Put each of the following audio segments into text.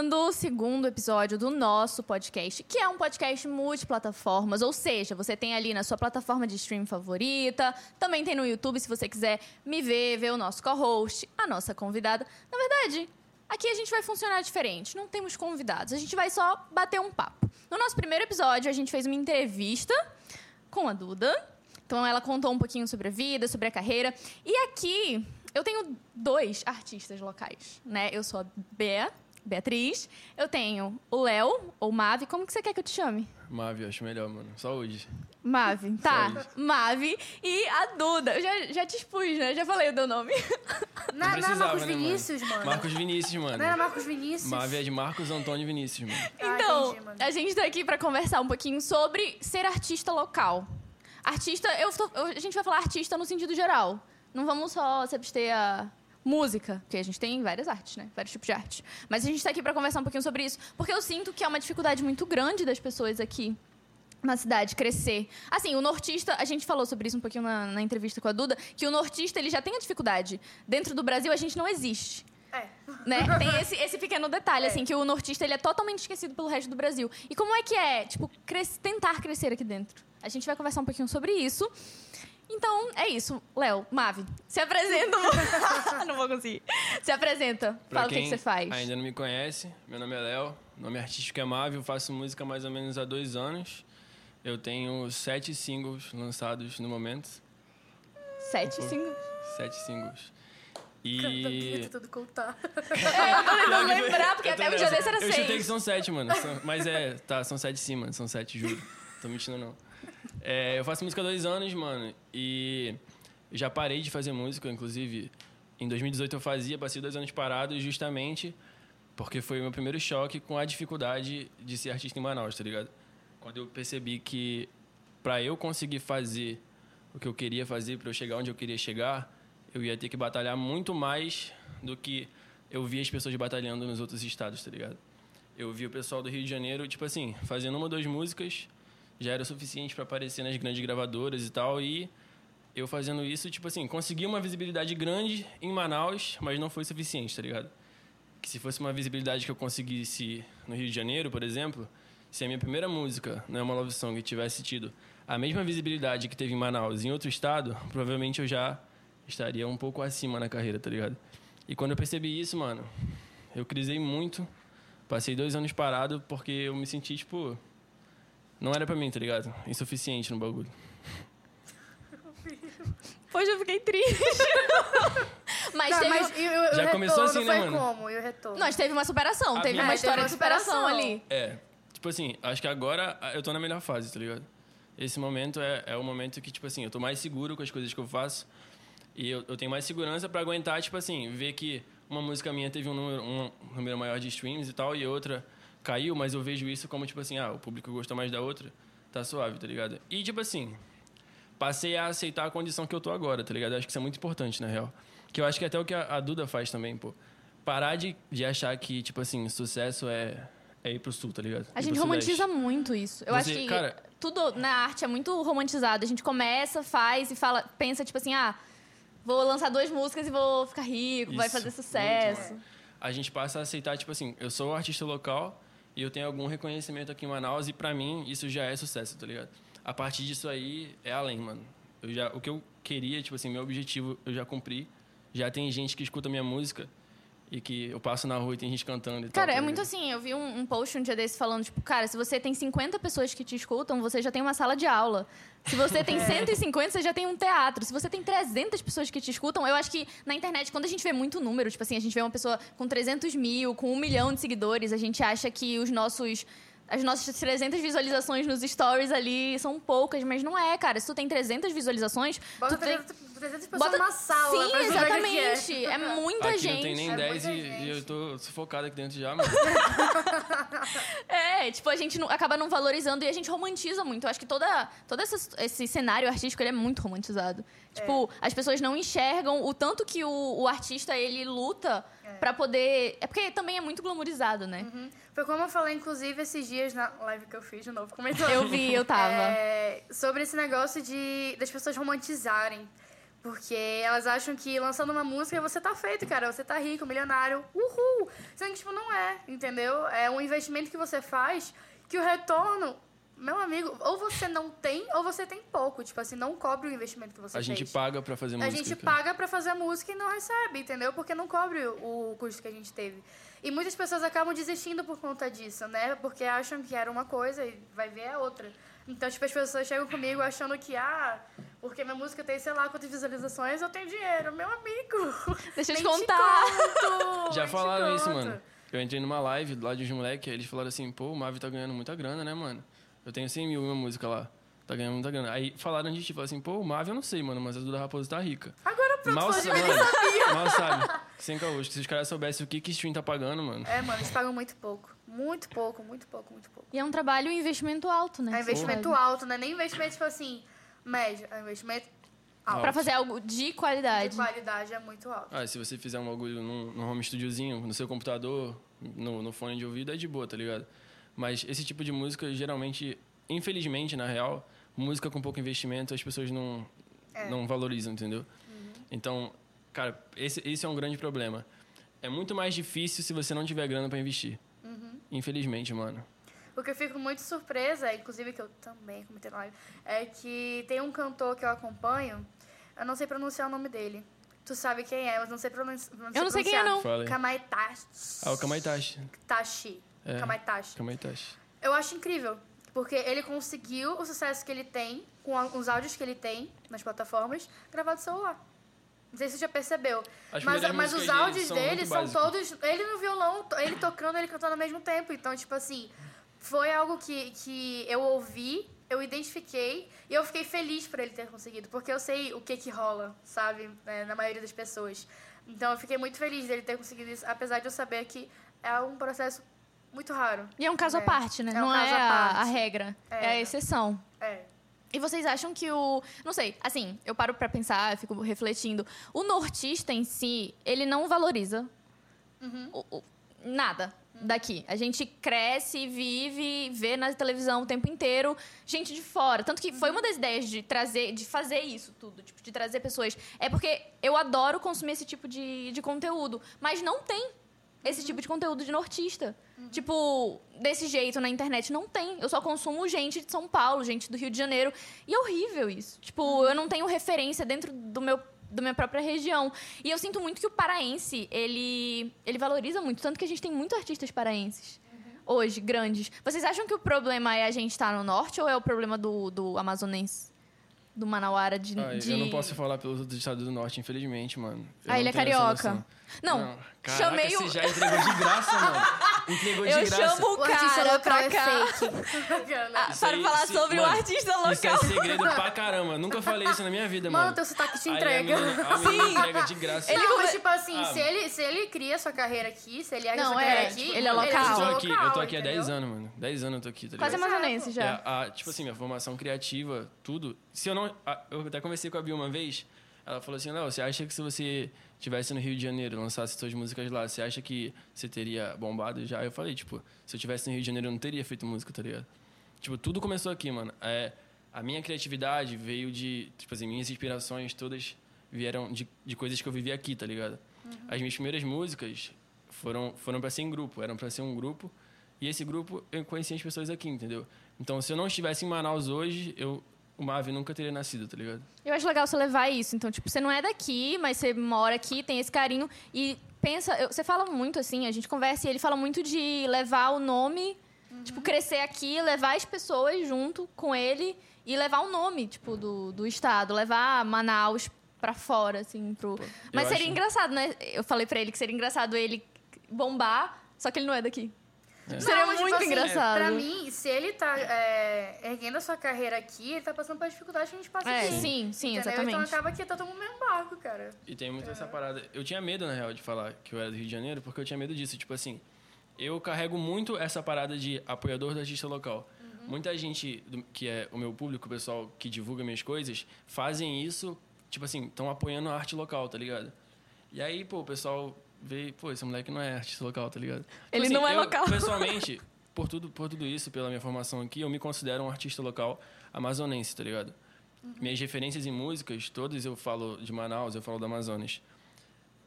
começando o segundo episódio do nosso podcast, que é um podcast multiplataformas, ou seja, você tem ali na sua plataforma de stream favorita, também tem no YouTube se você quiser me ver, ver o nosso co-host, a nossa convidada. Na verdade, aqui a gente vai funcionar diferente, não temos convidados, a gente vai só bater um papo. No nosso primeiro episódio, a gente fez uma entrevista com a Duda. Então ela contou um pouquinho sobre a vida, sobre a carreira. E aqui eu tenho dois artistas locais, né? Eu sou a Bea, Beatriz. Eu tenho o Léo, ou Mavi. Como que você quer que eu te chame? Mavi, acho melhor, mano. Saúde. Mavi, tá. Mavi e a Duda. Eu já, já te expus, né? Já falei o teu nome. Não, não é precisava, Marcos né, Vinícius, mano. Marcos Vinícius, mano. Não era Marcos Vinícius? Mavi é de Marcos Antônio Vinícius, mano. Ah, Então, entendi, mano. a gente tá aqui pra conversar um pouquinho sobre ser artista local. Artista, eu tô- a gente vai falar artista no sentido geral. Não vamos só se abster a música, porque a gente tem várias artes, né? Vários tipos de arte. Mas a gente tá aqui pra conversar um pouquinho sobre isso, porque eu sinto que é uma dificuldade muito grande das pessoas aqui na cidade crescer. Assim, o nortista, a gente falou sobre isso um pouquinho na, na entrevista com a Duda, que o nortista ele já tem a dificuldade. Dentro do Brasil a gente não existe É. né? Tem esse, esse pequeno detalhe, assim, que o nortista ele é totalmente esquecido pelo resto do Brasil. E como é que é, tipo, cres- tentar crescer aqui dentro? A gente vai conversar um pouquinho sobre isso. Então, é isso. Léo, Mavi, se apresenta. não vou conseguir. Se apresenta. Pra Fala o que, você faz. ainda não me conhece, meu nome é Léo, nome artístico é Mavi, eu faço música há mais ou menos há dois anos. Eu tenho sete singles lançados no momento. Sete, cinco. Sete singles. E... Tudo contar. É, eu não lembrar, porque Eu até o dia desse era Eu chutei que seis. são sete, mano. São- mas é, tá, são sete sim, mano. São sete, juro. Tô mentindo, não. É, eu faço música há dois anos, mano. E já parei de fazer música, inclusive. Em 2018 eu fazia, passei dois anos parado justamente porque foi o meu primeiro choque com a dificuldade de ser artista em Manaus, tá ligado? Quando eu percebi que pra eu conseguir fazer o que eu queria fazer, pra eu chegar onde eu queria chegar, eu ia ter que batalhar muito mais do que eu via as pessoas batalhando nos outros estados, tá ligado? Eu vi o pessoal do Rio de Janeiro, tipo assim, fazendo uma ou duas músicas, já era o suficiente pra aparecer nas grandes gravadoras e tal, e eu fazendo isso, tipo assim, consegui uma visibilidade grande em Manaus, mas não foi suficiente, tá ligado? Que se fosse uma visibilidade que eu conseguisse no Rio de Janeiro, por exemplo, se a minha primeira música, não é uma love song, tivesse tido a mesma visibilidade que teve em Manaus em outro estado, provavelmente eu já estaria um pouco acima na carreira, tá ligado? E quando eu percebi isso, mano, eu crisei muito. Passei dois anos parado porque eu me senti, tipo. Não era pra mim, tá ligado? Insuficiente no bagulho. Hoje eu fiquei triste. mas Tá, teve... mas e, o- o Já retorno começou assim, né, foi mano? como? E o retorno? Nós teve uma superação, A teve minha- uma É, história teve uma de superação superação. ali. É. Tipo assim, acho que agora eu tô na melhor fase, tá ligado? Esse momento é, é o momento que, tipo assim, eu tô mais seguro com as coisas que eu faço. E eu, eu tenho mais segurança pra aguentar, tipo assim, ver que uma música minha teve um número, um número maior de streams e tal, e outra caiu, mas eu vejo isso como, tipo assim, ah, o público gostou mais da outra, tá suave, tá ligado? E, tipo assim, passei a aceitar a condição que eu tô agora, tá ligado? Acho que isso é muito importante, na real. Que eu acho que até o que a, a Duda faz também, pô. Parar de, de achar que, tipo assim, sucesso é, é ir pro sul, tá ligado? A Ir gente romantiza muito isso. Eu Você- acho que cara- tudo na arte é muito romantizado. A gente começa, faz e fala, pensa tipo assim, ah, vou lançar duas músicas e vou ficar rico, vai Isso, fazer muito, sucesso. A gente passa a aceitar, tipo assim, eu sou um artista local e eu tenho algum reconhecimento aqui em Manaus e pra mim isso já é sucesso, tá ligado? A partir disso aí é além, mano. Eu já, o que eu queria, tipo assim, meu objetivo eu já cumpri. Já tem gente que escuta minha música e que eu passo na rua e tem gente cantando e tal. Cara, tá é muito ligado? assim, eu vi um, um post um dia desse falando, tipo, cara, se você tem 50 pessoas que te escutam, você já tem uma sala de aula. Se você tem 150, você já tem um teatro. Se você tem 300 pessoas que te escutam, eu acho que na internet, quando a gente vê muito número, tipo assim, a gente vê uma pessoa com 300 mil, com um milhão de seguidores, a gente acha que os nossos... As nossas 300 visualizações nos stories ali são poucas, mas não é, cara. Se tu tem 300 visualizações, Bota tu tem... 300, 300 pessoas numa sala. Sim, pra que exatamente. é. É muita Aqui gente. não tem nem É 10 e, e eu tô sufocado aqui dentro já, mano. É, tipo, a gente não- acaba não valorizando e a gente romantiza muito. Eu acho que toda, todo esse, esse cenário artístico ele é muito romantizado. Tipo, as pessoas não enxergam o tanto que o, o artista ele luta pra poder. É porque também é muito glamourizado, né? Uhum. Foi como eu falei, inclusive, esses dias na live que eu fiz de novo, comentando. Eu vi, eu tava. É, sobre esse negócio de das pessoas romantizarem. Porque elas acham que lançando uma música você tá feito, cara. Você tá rico, milionário. Uhul! Sendo que, tipo, não é, entendeu? É um investimento que você faz que o retorno, meu amigo, ou você não tem ou você tem pouco. Tipo assim, não cobre o investimento que você A fez. gente paga pra fazer A música. gente cara. paga pra fazer a música e não recebe, entendeu? Porque não cobre o custo que a gente teve. E muitas pessoas acabam desistindo por conta disso, né? Porque acham que era uma coisa e vai ver a outra. Então, tipo, as pessoas chegam comigo achando que, ah, porque minha música tem, sei lá, quantas visualizações, eu tenho dinheiro. Meu amigo! Deixa eu te contar. conto, Já te falaram isso, mano. Eu entrei numa live lá de uns moleques, eles falaram assim, pô, o Mavi tá ganhando muita grana, né, mano? Eu tenho 100 mil em uma música lá. Tá ganhando muita grana. Aí falaram de ti, falaram assim, pô, o Mavi eu não sei, mano, mas a Duda Raposa tá rica. Agora pronto, Mal, sa- mano, mal sabe. Sem caô. Se os caras soubessem o que que stream tá pagando, mano. É, mano, eles pagam muito pouco. Muito pouco, muito pouco, muito pouco. E é um trabalho e investimento alto, né? É investimento alto, não é nem investimento, tipo assim, médio. É investimento alto. Pra fazer algo de De qualidade. qualidade é muito alto. Ah, se você fizer um bagulho num, num home studiozinho, no seu computador, no, no fone de ouvido, é de boa, tá ligado? Mas esse tipo de música, geralmente, infelizmente, na real, música com pouco investimento, as pessoas não, É. não valorizam, entendeu? Uhum. Então, cara, esse, esse é um grande problema. É muito mais difícil se você não tiver grana pra investir. Uhum. Infelizmente, mano. O que eu fico muito surpresa, inclusive que eu também comentei na live, é que tem um cantor que eu acompanho, eu não sei pronunciar o nome dele. Tu sabe quem é, mas não sei pronunciar. Eu não sei quem é, não. Kamaitachi. Ah, o Kamaitachi. Tachi. É. Kamaitachi. Kamaitachi. Eu acho incrível, porque ele conseguiu o sucesso que ele tem, com os áudios que ele tem nas plataformas, gravado no celular. Não sei se você já percebeu. As Mas, mas os áudios dele são todos. Ele no violão, ele tocando, ele cantando ao mesmo tempo. Então, tipo assim, foi algo que, que eu ouvi, eu identifiquei e eu fiquei feliz por ele ter conseguido. Porque eu sei o que que rola, sabe? né, na maioria das pessoas. Então, eu fiquei muito feliz dele ter conseguido isso, apesar de eu saber que é um processo muito raro. E é um caso à É. parte, né? É um não caso é à a, parte. a regra. É. a É. exceção. É. E vocês acham que o. Não sei, assim, eu paro pra pensar, fico refletindo. O nortista em si, ele não valoriza o- o- nada daqui. A gente cresce, vive, vê na televisão o tempo inteiro gente de fora. Tanto que foi uma das ideias de trazer, de fazer isso tudo, tipo, de trazer pessoas. É porque eu adoro consumir esse tipo de, de conteúdo, mas não tem esse tipo de conteúdo de nortista. Tipo, desse jeito na internet não tem. Eu só consumo gente de São Paulo, gente do Rio de Janeiro. E é horrível isso. Tipo, eu não tenho referência dentro do meu da minha própria região. E eu sinto muito que o paraense, ele ele valoriza muito, tanto que a gente tem muitos artistas paraenses. Hoje, grandes. Vocês acham que o problema é a gente estar no norte ou é o problema do, do amazonense? Do Manauara de, Ah, de- Eu não posso falar pelos outros estados do norte, infelizmente, mano. Eu Ah, ele é carioca. Noção. Não, Caraca, chamei o- você já entregou de graça, mano. Entregou de Eu graça. chamo o cara local pra é cá. Ah, Isso para aí, falar sobre o artista Isso é local. segredo pra caramba. Nunca falei isso na minha vida, Mano, mano. teu sotaque te Aí entrega. A menina, a menina Sim. entrega de graça. Ele não, mas tipo assim, Ah, se, ele, se ele cria sua carreira aqui, se ele Não, sua é, carreira tipo, aqui... ele é local. eu tô local, aqui, eu tô aqui há entendeu? 10 anos, mano. 10 anos eu tô aqui, tá Quase ligado? amazonense já. É, a- tipo assim, minha formação criativa, tudo. Se eu não. eu até conversei com a Bia uma vez. Ela falou assim: Léo, você acha que se você tivesse no Rio de Janeiro, lançasse suas músicas lá, você acha que você teria bombado já? Eu falei, tipo, se eu tivesse no Rio de Janeiro, eu não teria feito música, tá ligado? Tipo, tudo começou aqui, mano. É, a minha criatividade veio de. Tipo assim, minhas inspirações todas vieram de, de coisas que eu vivi aqui, tá ligado? As minhas primeiras músicas foram, foram pra ser em grupo, eram pra ser um grupo. E esse grupo eu conheci as pessoas aqui, entendeu? Então, se eu não estivesse em Manaus hoje, eu, o Mavi nunca teria nascido, tá ligado? Eu acho legal você levar isso. Então, tipo, você não é daqui, mas você mora aqui, tem esse carinho. E pensa, eu- você fala muito assim, a gente conversa e ele fala muito de levar o nome, tipo, crescer aqui, levar as pessoas junto com ele e levar o nome, tipo, do, do estado, levar Manaus pra fora, assim, pro. mas seria acho- engraçado, né? Eu falei pra ele que seria engraçado ele bombar, só que ele não é daqui. É. Seria mas, tipo muito assim, engraçado. Pra mim, se ele tá é, erguendo a sua carreira aqui, ele tá passando por dificuldade que a gente passa É, aqui. sim, sim, entendeu? exatamente. Então acaba que tá todo mundo no mesmo barco, cara. E tem muito essa parada. Eu tinha medo, na real, de falar que eu era do Rio de Janeiro, porque eu tinha medo disso. Tipo assim, eu carrego muito essa parada de apoiador do artista local. Muita gente do- que é o meu público, o pessoal que divulga minhas coisas, fazem isso, tipo assim, estão apoiando a arte local, tá ligado? E aí, pô, o pessoal vê, pô, esse moleque não é artista local, tá ligado? Tipo Ele não é eu, local. Pessoalmente, por tudo, por tudo isso, pela minha formação aqui, eu me considero um artista local amazonense, tá ligado? Minhas referências em músicas, todas eu falo de Manaus, eu falo do Amazonas.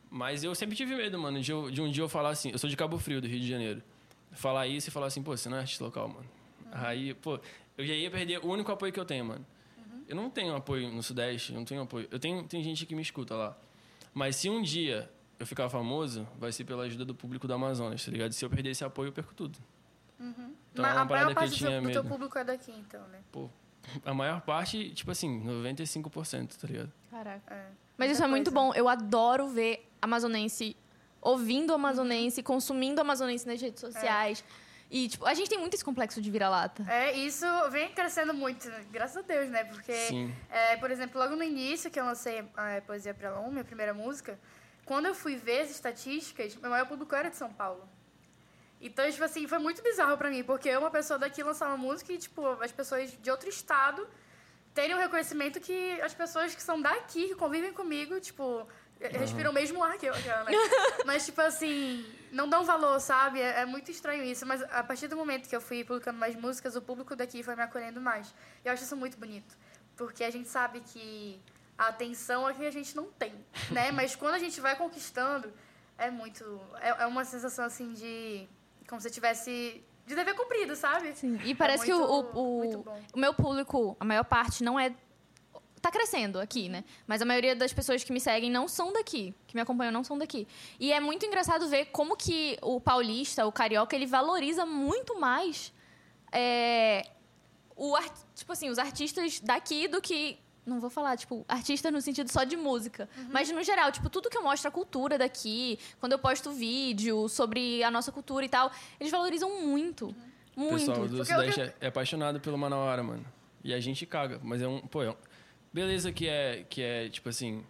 Mas eu sempre tive medo, mano, de, eu- de um dia eu falar assim. Eu sou de Cabo Frio, do Rio de Janeiro. Falar isso e falar assim, pô, você não é artista local, mano. Aí, pô, eu já ia perder o único apoio que eu tenho, mano. Eu não tenho apoio no Sudeste, eu não tenho apoio. Eu tenho, tem gente que me escuta lá. Mas se um dia eu ficar famoso, vai ser pela ajuda do público do Amazonas, tá ligado? Se eu perder esse apoio, eu perco tudo. Então é Mas uma a parada maior que eu parte do, tinha seu, do teu medo. público é daqui, então, né? Pô, a maior parte, tipo assim, 95%, tá ligado? Caraca. É. Mas isso é muito bom. Eu adoro ver amazonense ouvindo amazonense, consumindo amazonense nas redes sociais. E, tipo, a gente tem muito esse complexo de vira-lata. É, isso vem crescendo muito, né? graças a Deus, né? Porque, Sim. é, por exemplo, logo no início que eu lancei a Poesia pra Lom, minha primeira música, quando eu fui ver as estatísticas, meu maior público era de São Paulo. Então, tipo assim, foi muito bizarro pra mim, porque eu, uma pessoa daqui, lançar uma música e, tipo, as pessoas de outro estado terem o reconhecimento que as pessoas que são daqui, que convivem comigo, tipo, respiram o mesmo ar que eu, que eu, né? Mas, tipo assim, não dão valor, sabe? É, é muito estranho isso. Mas a partir do momento que eu fui publicando mais músicas, o público daqui foi me acolhendo mais. E eu acho isso muito bonito. Porque a gente sabe que a atenção é que a gente não tem, né? Mas quando a gente vai conquistando, é muito... É, é uma sensação, assim, de... Como se tivesse... De dever cumprido, sabe? Sim. E parece que o, muito- o, muito o, bom. o meu público, a maior parte, não é. Tá crescendo aqui, né? Mas a maioria das pessoas que me seguem não são daqui, que me acompanham não são daqui. E é muito engraçado ver como que o paulista, o carioca, ele valoriza muito mais é, o tipo assim, os artistas daqui do que. Não vou falar, tipo, artista no sentido só de música. Mas no geral, tipo, tudo que eu mostro a cultura daqui, quando eu posto vídeo sobre a nossa cultura e tal, eles valorizam muito. O Muito. pessoal do Porque Sudeste eu- é, é apaixonado pelo Manauara, mano. E a gente caga, mas é um. Pô, é um, beleza que é, que é, tipo assim,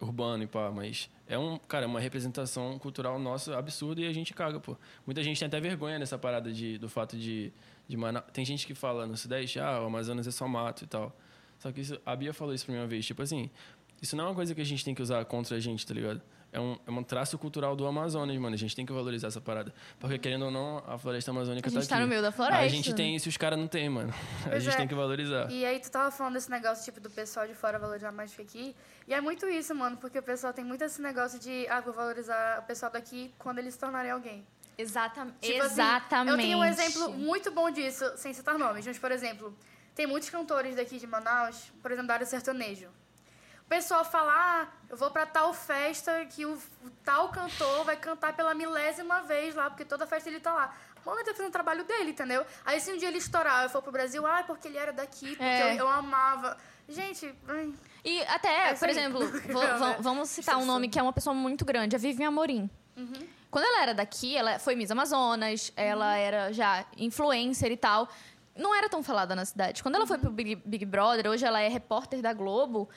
urbano e pá, mas é um, cara, é uma representação cultural nossa absurda e a gente caga, pô. Muita gente tem até vergonha dessa parada de, do fato de, de Manaus. Tem gente que fala no Sudeste, ah, o Amazonas é só mato e tal. Só que isso, a Bia falou isso pra mim uma vez, tipo assim, isso não é uma coisa que a gente tem que usar contra a gente, tá ligado? É um, é um traço cultural do Amazonas, mano. A gente tem que valorizar essa parada. Porque, querendo ou não, a floresta amazônica A gente tá tá aqui. no meio da floresta. A gente tem isso e os caras não tem, mano. A Pois gente é. tem que valorizar. E aí tu tava falando desse negócio, tipo, do pessoal de fora valorizar mais do que aqui. E é muito isso, mano, porque o pessoal tem muito esse negócio de, ah, vou valorizar o pessoal daqui quando eles se tornarem alguém. Exata Tipo assim, Exatamente. eu tenho um exemplo muito bom disso, sem citar nomes. Mas, por exemplo, tem muitos cantores daqui de Manaus, por exemplo, da área sertanejo. O pessoal fala, ah, eu vou pra tal festa que o, o tal cantor vai cantar pela milésima vez lá, porque toda festa ele tá lá. Mano, ele tá fazendo o trabalho dele, entendeu? Aí se um dia ele estourar, eu for pro Brasil, ah, porque ele era daqui, porque É. eu, eu amava. Gente, ai, E até, É, por exemplo, né? vamos citar um nome que é uma pessoa muito grande, a Vivian Amorim. Uhum. Quando ela era daqui, ela foi Miss Amazonas, ela era já influencer e tal. Não era tão falada na cidade. Quando ela foi pro Big, Big Brother, hoje ela é repórter da Globo.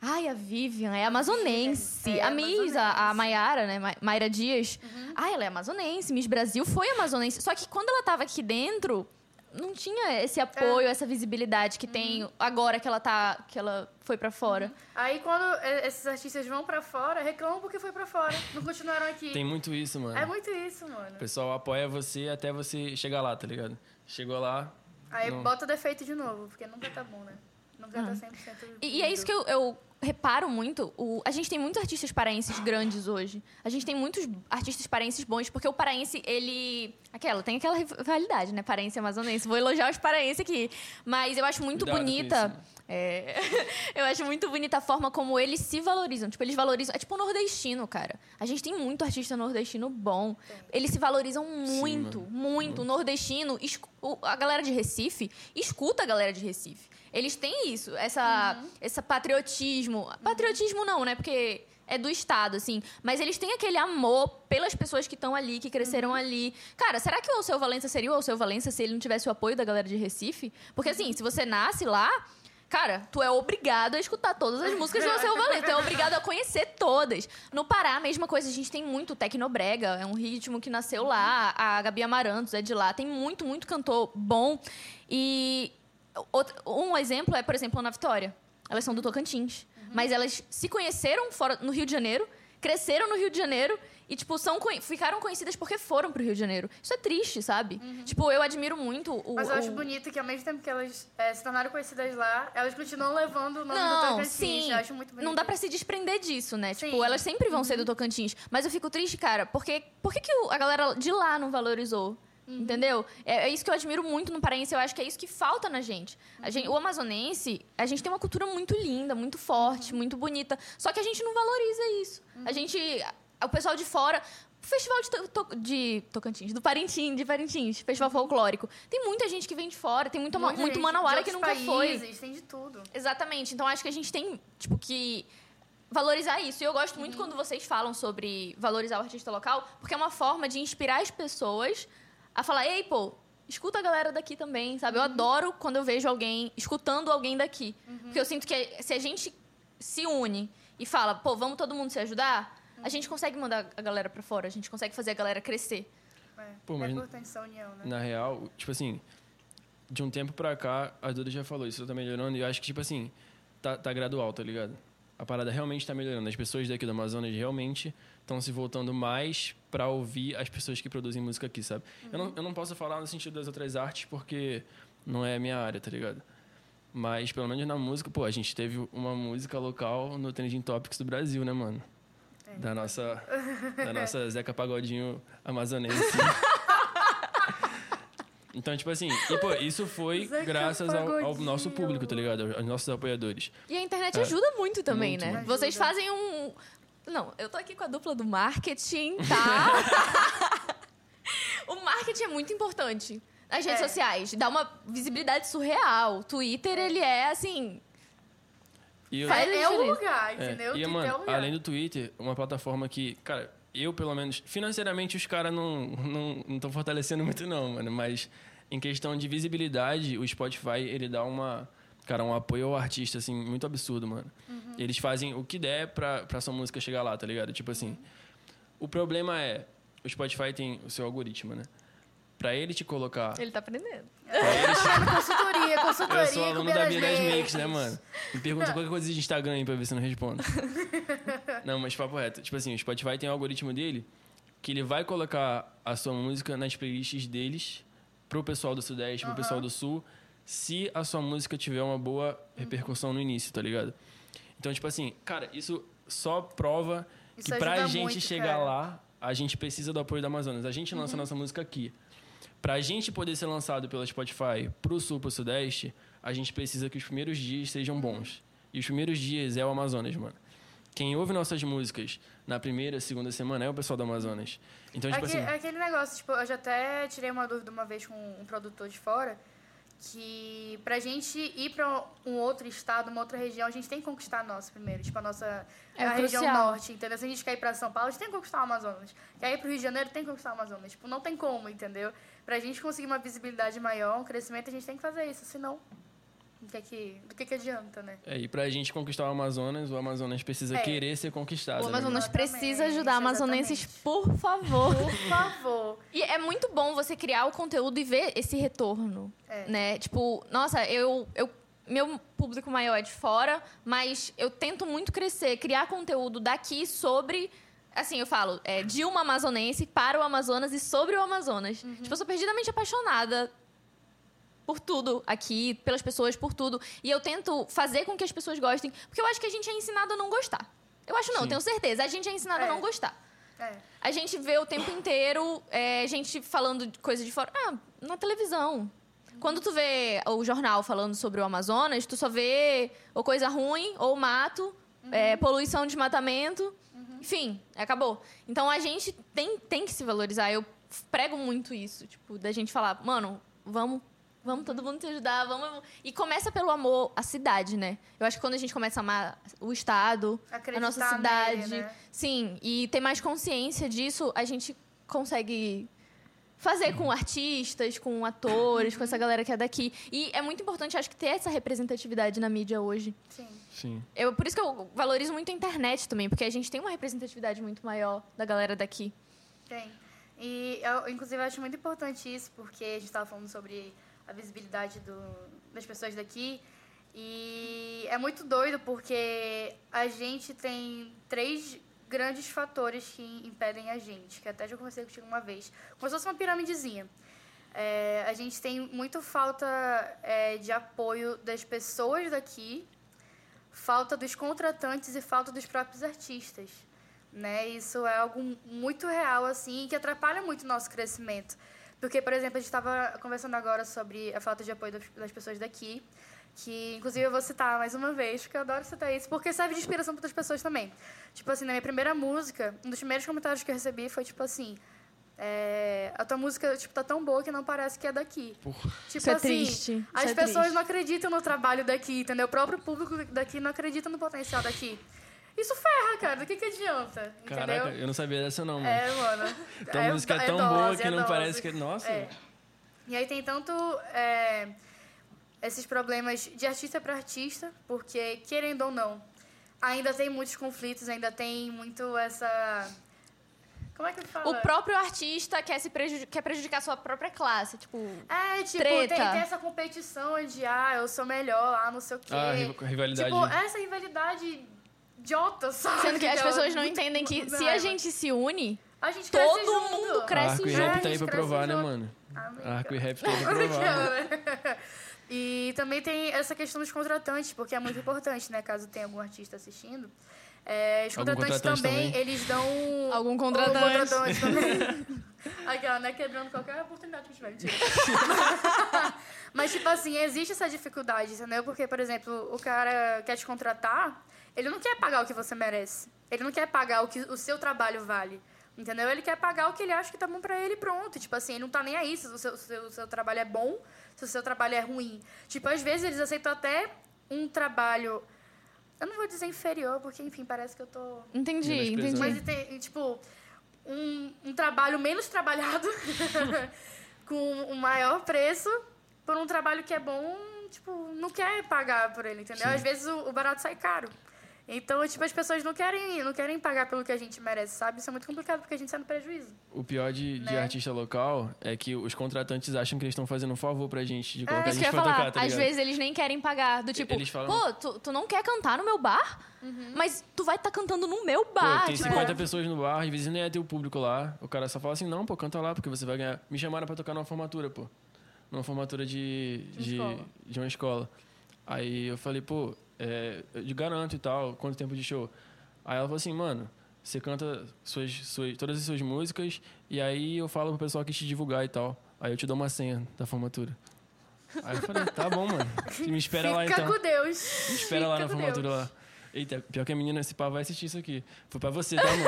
Ai, a Vivian é amazonense. é a Miss, a, a. Mayara, né? Ma- Mayra Dias. Ai, ela é amazonense. Miss Brasil foi amazonense. Só que quando ela tava aqui dentro, não tinha esse apoio, essa visibilidade que tem agora que ela tá. que ela foi pra fora. Aí quando eh, esses artistas vão pra fora, reclamam porque foi pra fora. Não continuaram aqui. Tem muito isso, mano. É muito isso, mano. O pessoal apoia você até você chegar lá, tá ligado? Chegou lá. Aí Não. bota defeito de novo, porque nunca tá bom, né? Nunca tá 100% E, e é isso que eu, eu reparo muito. O, a gente tem muitos artistas paraenses grandes hoje. A gente tem muitos artistas paraenses bons, porque o paraense, ele. Aquela, tem aquela rivalidade, né? Paraense e amazonense. Vou elogiar os paraenses aqui. Mas eu acho muito Cuidado bonita. isso, né? é, eu acho muito bonita a forma como eles se valorizam. Tipo, eles valorizam. É tipo o nordestino, cara. A gente tem muito artista nordestino bom. Eles se valorizam muito, mano. muito. O nordestino, a galera de Recife, escuta a galera de Recife. Eles têm isso, essa, esse patriotismo. Patriotismo não, né? Porque é do Estado, assim. Mas eles têm aquele amor pelas pessoas que estão ali, que cresceram ali. Cara, será que o Seu Valença seria o Seu Valença se ele não tivesse o apoio da galera de Recife? Porque, assim, se você nasce lá. Cara, tu é obrigado a escutar todas as músicas do Alceu Valença. Tu é obrigado a conhecer todas. No Pará, a mesma coisa. A gente tem muito tecnobrega. É um ritmo que nasceu lá. A Gabi Amarantos é de lá. Tem muito, muito cantor bom. E outro- um exemplo é, por exemplo, a Ana Vitória. Elas são do Tocantins. Mas elas se conheceram fora no Rio de Janeiro, cresceram no Rio de Janeiro e, tipo, são, ficaram conhecidas porque foram pro Rio de Janeiro. Isso é triste, sabe? Tipo, eu admiro muito o. Mas eu acho o- bonito que ao mesmo tempo que elas é, se tornaram conhecidas lá, elas continuam levando o nome do Não, Tocantins. sim. Eu acho muito bonito. Não dá pra se desprender disso, né? Tipo, Sim. elas sempre vão ser do Tocantins. Mas eu fico triste, cara, porque por que, que a galera de lá não valorizou? Entendeu? É, é isso que eu admiro muito no Paraense. Eu acho que é isso que falta na gente. A gente. O amazonense, a gente tem uma cultura muito linda, muito forte, muito bonita. Só que a gente não valoriza isso. A gente. O pessoal de fora. O Festival de, To- To- de Tocantins, do Parintins, de Parintins, Festival Folclórico. Tem muita gente que vem de fora, tem muita, ma- Muita muito gente manauara que nunca foi. países, Tem de tudo. Exatamente. Então acho que a gente tem, tipo, que valorizar isso. E eu gosto muito quando vocês falam sobre valorizar o artista local, porque é uma forma de inspirar as pessoas a falar, ei, pô, escuta a galera daqui também, sabe? Eu adoro quando eu vejo alguém escutando alguém daqui. Porque eu sinto que se a gente se une e fala, pô, vamos todo mundo se ajudar, a gente consegue mandar a galera pra fora, a gente consegue fazer a galera crescer. É, Pô, é mas- importante essa união, né? Na real, tipo assim, de um tempo pra cá, a Duda já falou, isso tá melhorando, e eu acho que, tipo assim, tá, tá gradual, tá ligado? A parada realmente tá melhorando. As pessoas daqui do Amazonas realmente estão se voltando mais pra ouvir as pessoas que produzem música aqui, sabe? Eu, não, eu não posso falar no sentido das outras artes porque não é a minha área, tá ligado? Mas, pelo menos na música, pô, a gente teve uma música local no Trending Topics do Brasil, né, mano? Da nossa, da nossa Zeca Pagodinho amazonense. Então, tipo assim, e, pô, isso foi Zeca graças ao, ao nosso público, tá ligado? Aos nossos apoiadores. E a internet É. ajuda muito também, Muito, né? muito. Vocês fazem um. Não, eu tô aqui com a dupla do marketing, tá? o marketing é muito importante. Nas redes É. sociais, dá uma visibilidade surreal. O Twitter, ele é assim. E eu, Faz É, é o diferença. lugar, é, entendeu? e, é o mano, lugar. além do Twitter, uma plataforma que, cara, eu pelo menos, financeiramente os caras não estão não, não fortalecendo muito não, mano, mas em questão de visibilidade, o Spotify, ele dá uma, cara, um apoio ao artista, assim, muito absurdo, mano. Uhum. Eles fazem o que der pra, pra sua música chegar lá, tá ligado? Tipo assim, o problema é, o Spotify tem o seu algoritmo, né? Pra ele te colocar... Ele tá aprendendo. Pra ele te Consultoria, consultoria. Eu sou aluno da Bia das. Makes, né, mano? Me pergunta qualquer coisa de Instagram aí pra ver se eu não respondo. não, mas papo reto. Tipo assim, o Spotify tem um algoritmo dele que ele vai colocar a sua música nas playlists deles pro pessoal do Sudeste, pro pessoal do Sul, se a sua música tiver uma boa repercussão no início, tá ligado? Então, tipo assim, cara, isso só prova Isso que pra gente muito, chegar cara. lá, a gente precisa do apoio da Amazonas. A gente lança nossa música aqui. Pra gente poder ser lançado pela Spotify pro sul, pro sudeste, a gente precisa que os primeiros dias sejam bons. E os primeiros dias é o Amazonas, mano. Quem ouve nossas músicas na primeira, segunda semana é o pessoal do Amazonas. Então, tipo Aque- assim, Aquele negócio, tipo, eu já até tirei uma dúvida uma vez com um produtor de fora, que pra gente ir pra um outro estado, uma outra região, a gente tem que conquistar a nossa primeiro. Tipo, a nossa É a região norte, entendeu? Se a gente quer ir pra São Paulo, a gente tem que conquistar o Amazonas. Quer ir pro Rio de Janeiro, tem que conquistar o Amazonas. Tipo, não tem como, entendeu? Pra gente conseguir uma visibilidade maior, um crescimento, a gente tem que fazer isso. Senão, do que que, do que, que adianta, né? é, e pra gente conquistar o Amazonas, o Amazonas precisa É. querer ser conquistado. O né, Amazonas? Exatamente, precisa ajudar amazonenses, exatamente. por favor. Por favor. E é muito bom você criar o conteúdo e ver esse retorno, É. né? Tipo, nossa, eu, eu meu público maior é de fora, mas eu tento muito crescer, criar conteúdo daqui sobre assim, eu falo, é, de uma amazonense para o Amazonas e sobre o Amazonas. Tipo, eu sou perdidamente apaixonada por tudo aqui, pelas pessoas, por tudo. E eu tento fazer com que as pessoas gostem, porque eu acho que a gente é ensinado a não gostar. Eu acho não, Sim. tenho certeza. A gente é ensinado a É. não gostar. É. A gente vê o tempo inteiro é, gente falando de coisa de fora. Ah, na televisão. Quando tu vê o jornal falando sobre o Amazonas, tu só vê ou coisa ruim, ou mato, é, poluição, desmatamento. Enfim, acabou. Então a gente tem, tem que se valorizar. Eu prego muito isso, tipo, da gente falar, mano, vamos. Vamos todo mundo te ajudar, vamos. E começa pelo amor à cidade, né? Eu acho que quando a gente começa a amar o Estado, a Acreditar nossa cidade. nele, né? Sim, e ter mais consciência disso, a gente consegue fazer com artistas, com atores, com essa galera que é daqui. E é muito importante, acho que, ter essa representatividade na mídia hoje. Sim. Sim. Eu, por isso que eu valorizo muito a internet também, porque a gente tem uma representatividade muito maior da galera daqui. Tem. E eu, inclusive, eu acho muito importante isso, porque a gente estava falando sobre a visibilidade do, das pessoas daqui. E é muito doido, porque a gente tem três grandes fatores que impedem a gente, que até já conversei contigo uma vez. Como se fosse uma piramidezinha. É, a gente tem muito falta é, de apoio das pessoas daqui, falta dos contratantes e falta dos próprios artistas. Né? Isso é algo muito real, assim, que atrapalha muito o nosso crescimento. Porque, por exemplo, a gente estava conversando agora sobre a falta de apoio das, pessoas daqui, que inclusive eu vou citar mais uma vez, porque eu adoro citar isso, porque serve de inspiração para outras pessoas também. Tipo assim, na minha primeira música, um dos primeiros comentários que eu recebi foi tipo assim: é, a tua música tipo, tá tão boa que não parece que é daqui. Porra. Tipo Isso é assim, triste, as isso é pessoas triste. não acreditam no trabalho daqui, entendeu? O próprio público daqui não acredita no potencial daqui. Isso ferra, cara. Do que, que adianta? Caraca, entendeu? eu não sabia dessa não, mano. É, mano. Tua música é tão dose, boa que é não dose. parece que... Nossa. É. E aí tem tanto é, esses problemas de artista para artista, porque, querendo ou não, ainda tem muitos conflitos, ainda tem muito essa... Como é que fala? O próprio artista quer, se prejudicar, quer prejudicar a sua própria classe. Tipo, É, tipo, Treta. tem, tem essa competição de, ah, eu sou melhor, ah, não sei o quê. Ah, riva- rivalidade. Tipo, essa rivalidade idiota, sabe? sendo que as Ela- pessoas não muito- entendem que muito se a gente se une, A gente cresce todo junto. mundo cresce Arco e junto. É, a Rap tá aí pra provar, né, mano? Arco e. Rap tá aí pra provar. né? E também tem essa questão dos contratantes, porque é muito importante, né? Caso tenha algum artista assistindo. É, os Algum contratantes contratante também, também? eles dão... Algum contratante. contratante também. Aquela, né? Quebrando qualquer oportunidade que tiver. Mentira. Mas, tipo assim, existe essa dificuldade, entendeu? Porque, por exemplo, o cara quer te contratar, ele não quer pagar o que você merece. Ele não quer pagar o que o seu trabalho vale. Entendeu? Ele quer pagar o que ele acha que tá bom pra ele e pronto. Tipo assim, ele não tá nem aí se o seu, se o seu trabalho é bom, se o seu trabalho é ruim. Tipo, às vezes eles aceitam até um trabalho. Eu não vou dizer inferior, porque, enfim, parece que eu tô entendi, entendi. mas tem, tipo, um, um trabalho menos trabalhado com um maior preço por um trabalho que é bom, tipo, não quer pagar por ele, entendeu? Sim. Às vezes o, o barato sai caro. Então, tipo, as pessoas não querem, não querem pagar pelo que a gente merece, sabe? Isso é muito complicado porque a gente sai no prejuízo. O pior de, de Né? artista local é que os contratantes acham que eles estão fazendo um favor pra gente, de colocar É a gente pra falar. tocar, tá Às vezes eles nem querem pagar. Do tipo, Eles falam- pô, tu, tu não quer cantar no meu bar? Mas tu vai estar cantando no meu bar. Pô, tem tipo, 50 pessoas no bar, às vezes nem é ter o público lá. O cara só fala assim, não, pô, canta lá, porque você vai ganhar. Me chamaram pra tocar numa formatura, pô. Numa formatura de, De de, escola. de uma escola. Aí eu falei, pô, é, eu te garanto e tal, quanto tempo de show? Aí ela falou assim, mano, você canta suas, suas, todas as suas músicas e aí eu falo pro pessoal que te divulgar e tal. Aí eu te dou uma senha da formatura. Aí eu falei, tá bom, mano. Me espera lá Fica então. com Deus. Me espera lá Fica na com formatura Deus. lá. Eita, pior que a menina, esse pá vai assistir isso aqui. Foi pra você, tá, mano?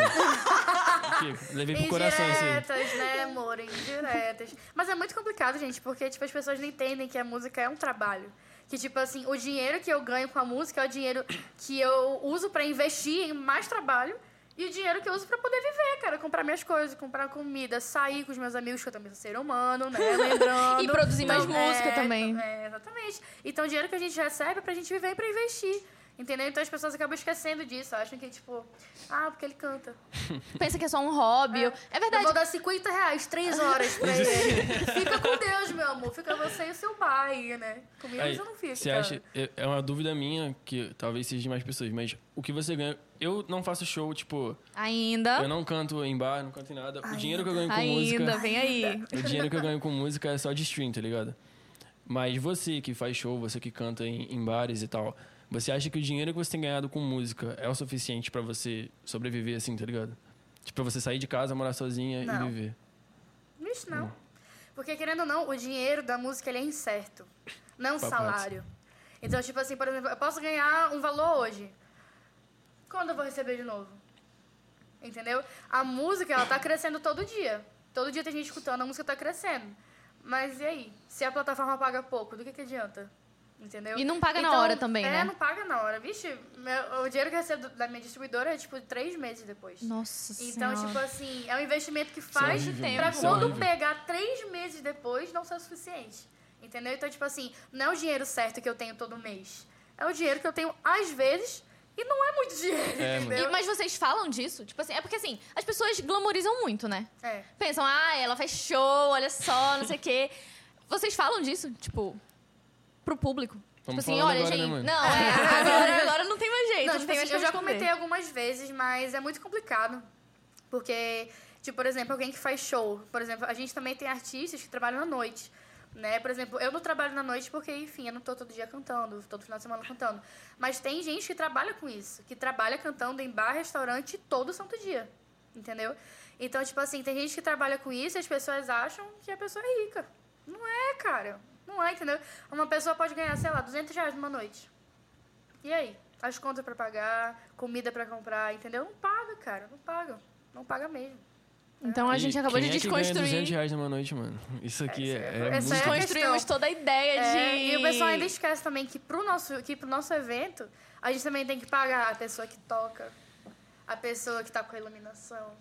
Levei pro coração isso aí. Indiretas, né, amor? Indiretas. Mas é muito complicado, gente, porque tipo, as pessoas não entendem que a música é um trabalho. Que, tipo assim, o dinheiro que eu ganho com a música é o dinheiro que eu uso pra investir em mais trabalho e o dinheiro que eu uso pra poder viver, cara. Comprar minhas coisas, comprar comida, sair com os meus amigos, que eu também sou ser humano, né? Lembrando. E produzir mais Então, música é, também. É, exatamente. Então, o dinheiro que a gente recebe é pra gente viver e pra investir. Entendeu? Então as pessoas acabam esquecendo disso. Acham que, tipo, ah, porque ele canta. Pensa que é só um hobby. É, Eu verdade. vou dar 50 reais, 3 horas pra ele. Fica com Deus, meu amor. Fica você e o seu pai, né? Comigo Aí, você não fica. Você acha. É é uma dúvida minha, que talvez seja de mais pessoas, mas o que você ganha. Eu não faço show, tipo, Ainda. eu não canto em bar, não canto em nada. O dinheiro que eu ganho com Ainda, música. vem aí. O dinheiro que eu ganho com música é só de stream, tá ligado? Mas você que faz show, você que canta em, em bares e tal, você acha que o dinheiro que você tem ganhado com música é o suficiente pra você sobreviver assim, tá ligado? Tipo, pra você sair de casa, morar sozinha Não. e viver. Vixe, não. Porque, querendo ou não, o dinheiro da música ele é incerto. Não Papo salário. Então, tipo assim, por exemplo, eu posso ganhar um valor hoje. Quando eu vou receber de novo? Entendeu? A música, ela tá crescendo todo dia. Todo dia tem gente escutando, a música tá crescendo. Mas e aí? Se a plataforma paga pouco, do que, que adianta? Entendeu? E não paga na Então, hora também, é, né? não paga na hora. Vixe, meu- o dinheiro que eu recebo da minha distribuidora é, tipo, três meses depois. Nossa Então, Senhora. tipo assim, é um investimento que faz horrível, tempo. pra é quando pegar três meses depois não ser o suficiente. Entendeu? Então, tipo assim, não é o dinheiro certo que eu tenho todo mês. É o dinheiro que eu tenho às vezes e não é muito dinheiro, É, entendeu? E- mas vocês falam disso? Tipo assim, é porque assim, as pessoas glamorizam muito, né? É. Pensam, ah, ela faz show, olha só, não sei o quê. Vocês falam disso, tipo, pro público? Tipo assim, olha, agora, né, gente. mano? não, é, agora, agora não tem mais jeito, não, tipo tem assim, Eu já comentei algumas vezes, mas é muito complicado. Porque, tipo, por exemplo, alguém que faz show. Por exemplo, a gente também tem artistas que trabalham à noite. Né? Por exemplo, eu não trabalho na noite porque, enfim, eu não tô todo dia cantando, todo final de semana cantando. Mas tem gente que trabalha com isso, que trabalha cantando em bar, restaurante todo santo dia. Entendeu? Então, tipo assim, tem gente que trabalha com isso e as pessoas acham que a pessoa é rica. Não é, cara. Não é, entendeu? Uma pessoa pode ganhar, sei lá, 200 reais numa noite. E aí? As contas para pagar, comida para comprar, entendeu? Não paga, cara. Não paga. Não paga mesmo. Então a gente acabou de desconstruir. É que ganha 200 reais numa noite, mano. Isso aqui é, é, é, é Desconstruímos toda a ideia é, de. E o pessoal ainda esquece também que pro, nosso, que pro nosso evento, a gente também tem que pagar a pessoa que toca, a pessoa que tá com a iluminação,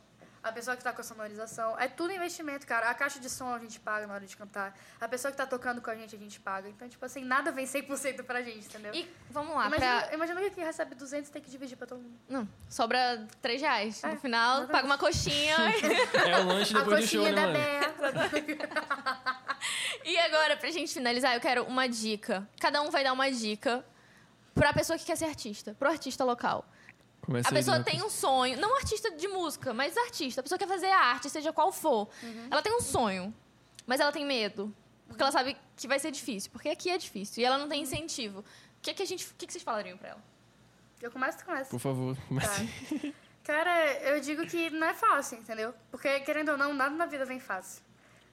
a pessoa que tá com a sonorização. É tudo investimento, cara. A caixa de som a gente paga na hora de cantar. A pessoa que tá tocando com a gente, a gente paga. Então, tipo assim, nada vem 100% pra gente, entendeu? E vamos lá, imagina, pra... imagina que quem recebe 200 tem que dividir pra todo mundo. Não, sobra 3 reais. É, no final, exatamente. paga uma coxinha. é o lanche depois do show, né, mano? e agora, pra gente finalizar, eu quero uma dica. Cada um vai dar uma dica pra pessoa que quer ser artista, pro artista local. Começa a pessoa tem um sonho, não artista de música, mas artista. A pessoa quer fazer arte, seja qual for. Uhum. Ela tem um sonho, mas ela tem medo. Porque ela sabe que vai ser difícil. Porque aqui é difícil. E ela não tem incentivo. O que, que, a gente, o que, que vocês falariam pra ela? Eu começo, tu começa. Por favor, comece. Tá. Cara, eu digo que não é fácil, entendeu? Porque, querendo ou não, nada na vida vem fácil,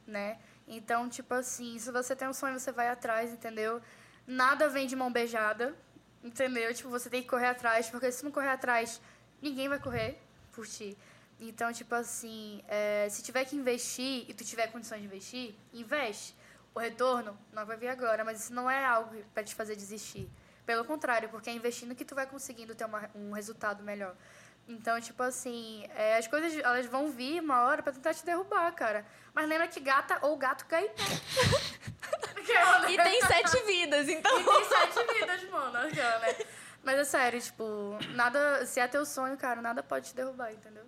né? Então, tipo assim, se você tem um sonho, você vai atrás, entendeu? Nada vem de mão beijada, Entendeu? Tipo, você tem que correr atrás, porque se não correr atrás, ninguém vai correr por ti. Então, tipo assim, é, se tiver que investir e tu tiver condições de investir, investe. O retorno não vai vir agora, mas isso não é algo para te fazer desistir. Pelo contrário, porque é investindo que tu vai conseguindo ter uma, um resultado melhor. Então, tipo assim, é, as coisas elas vão vir uma hora para tentar te derrubar, cara. Mas lembra que gata ou gato cai e tem sete vidas, então. E tem sete vidas, mano. Aquela, né? Mas é sério, tipo, nada. Se é teu sonho, cara, nada pode te derrubar, entendeu?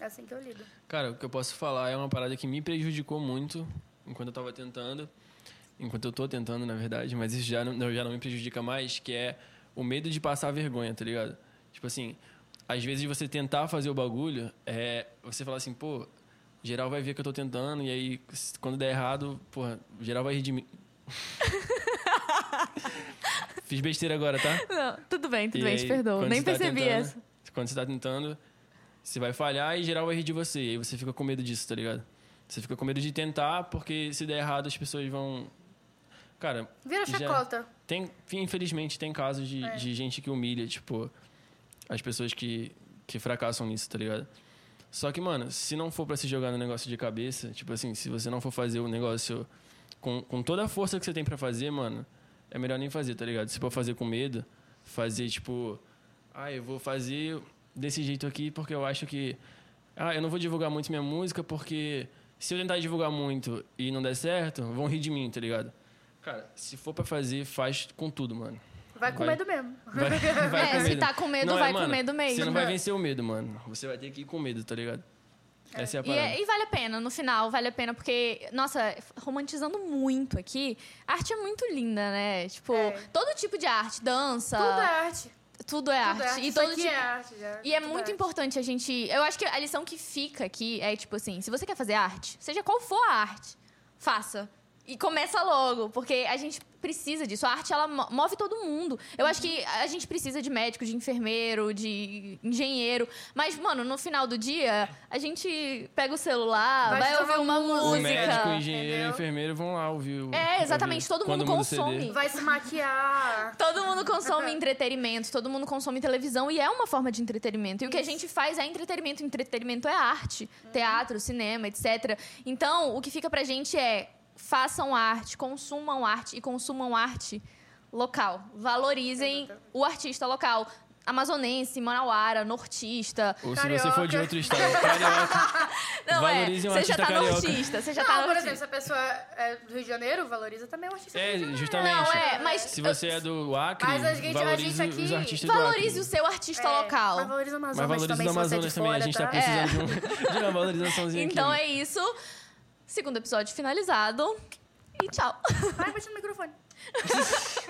É assim que eu lido. Cara, o que eu posso falar é uma parada que me prejudicou muito enquanto eu tava tentando. Enquanto eu tô tentando, na verdade, mas isso já não, já não me prejudica mais, que é o medo de passar vergonha, tá ligado? Tipo assim, às vezes você tentar fazer o bagulho, é, você fala assim, pô, geral vai ver que eu tô tentando, e aí quando der errado, porra, geral vai rir de mim. Fiz besteira agora, tá? Não, tudo bem, tudo e bem, aí, te perdoo. Nem tá percebi tentando, essa. Quando você tá tentando, você vai falhar e geral vai rir de você. E aí você fica com medo disso, tá ligado? Você fica com medo de tentar, porque se der errado as pessoas vão. Cara. Vira chacota. Tem, infelizmente, tem casos de, é. de gente que humilha, tipo, as pessoas que, que fracassam nisso, tá ligado? Só que, mano, se não for para se jogar no negócio de cabeça, tipo assim, se você não for fazer o negócio com, com toda a força que você tem para fazer, mano, é melhor nem fazer, tá ligado? Se for fazer com medo, fazer tipo, ah, eu vou fazer desse jeito aqui porque eu acho que ah, eu não vou divulgar muito minha música porque se eu tentar divulgar muito e não der certo, vão rir de mim, tá ligado? Cara, se for para fazer, faz com tudo, mano. Vai com vai, medo mesmo. Vai, vai é, com se medo. tá com medo, não, vai é, com mano, medo mesmo. Você não vai vencer o medo, mano. Você vai ter que ir com medo, tá ligado? É. Essa é a parada. E, é, e, vale a pena, no final, vale a pena, porque, nossa, romantizando muito aqui, a arte é muito linda, né? Tipo, é. todo tipo de arte, dança. Tudo é arte. Tudo é arte. Tudo é arte. E todo tipo... é arte, já. E é Tudo muito importante a gente. Eu acho que a lição que fica aqui é, tipo assim, se você quer fazer arte, seja qual for a arte, faça. E começa logo, porque a gente precisa disso. A arte, ela move todo mundo. Eu acho que a gente precisa de médico, de enfermeiro, de engenheiro. Mas, mano, no final do dia, a gente pega o celular, vai, vai ouvir uma música. O médico, o engenheiro e o enfermeiro vão lá ouvir o... É, exatamente. Todo mundo consome. Vai se maquiar. Todo mundo consome entretenimento, todo mundo consome televisão. E é uma forma de entretenimento. E Isso. o que a gente faz é entretenimento. Entretenimento é arte. Uhum. Teatro, cinema, etc. Então, o que fica pra gente é façam arte, consumam arte e consumam arte local. Valorizem o artista local. Amazonense, manauara, nortista. Ou se você for de outro estado, carioca. Não, valorize é. um você já tá carioca. nortista, você já não, tá por exemplo, se a pessoa é do Rio de Janeiro, valoriza também o artista É, justamente. Não, é, mas... Se você é do Acre, mas a gente, valorize a gente aqui... os artistas Valorize do Acre. o seu artista é, local. Mas valorize o Amazonas mas valorize também, o Amazonas também. Fora, a gente tá, tá precisando é. de, um, de, uma valorizaçãozinha então aqui. Então é isso. Segundo episódio finalizado. E tchau. Vai, bate no microfone.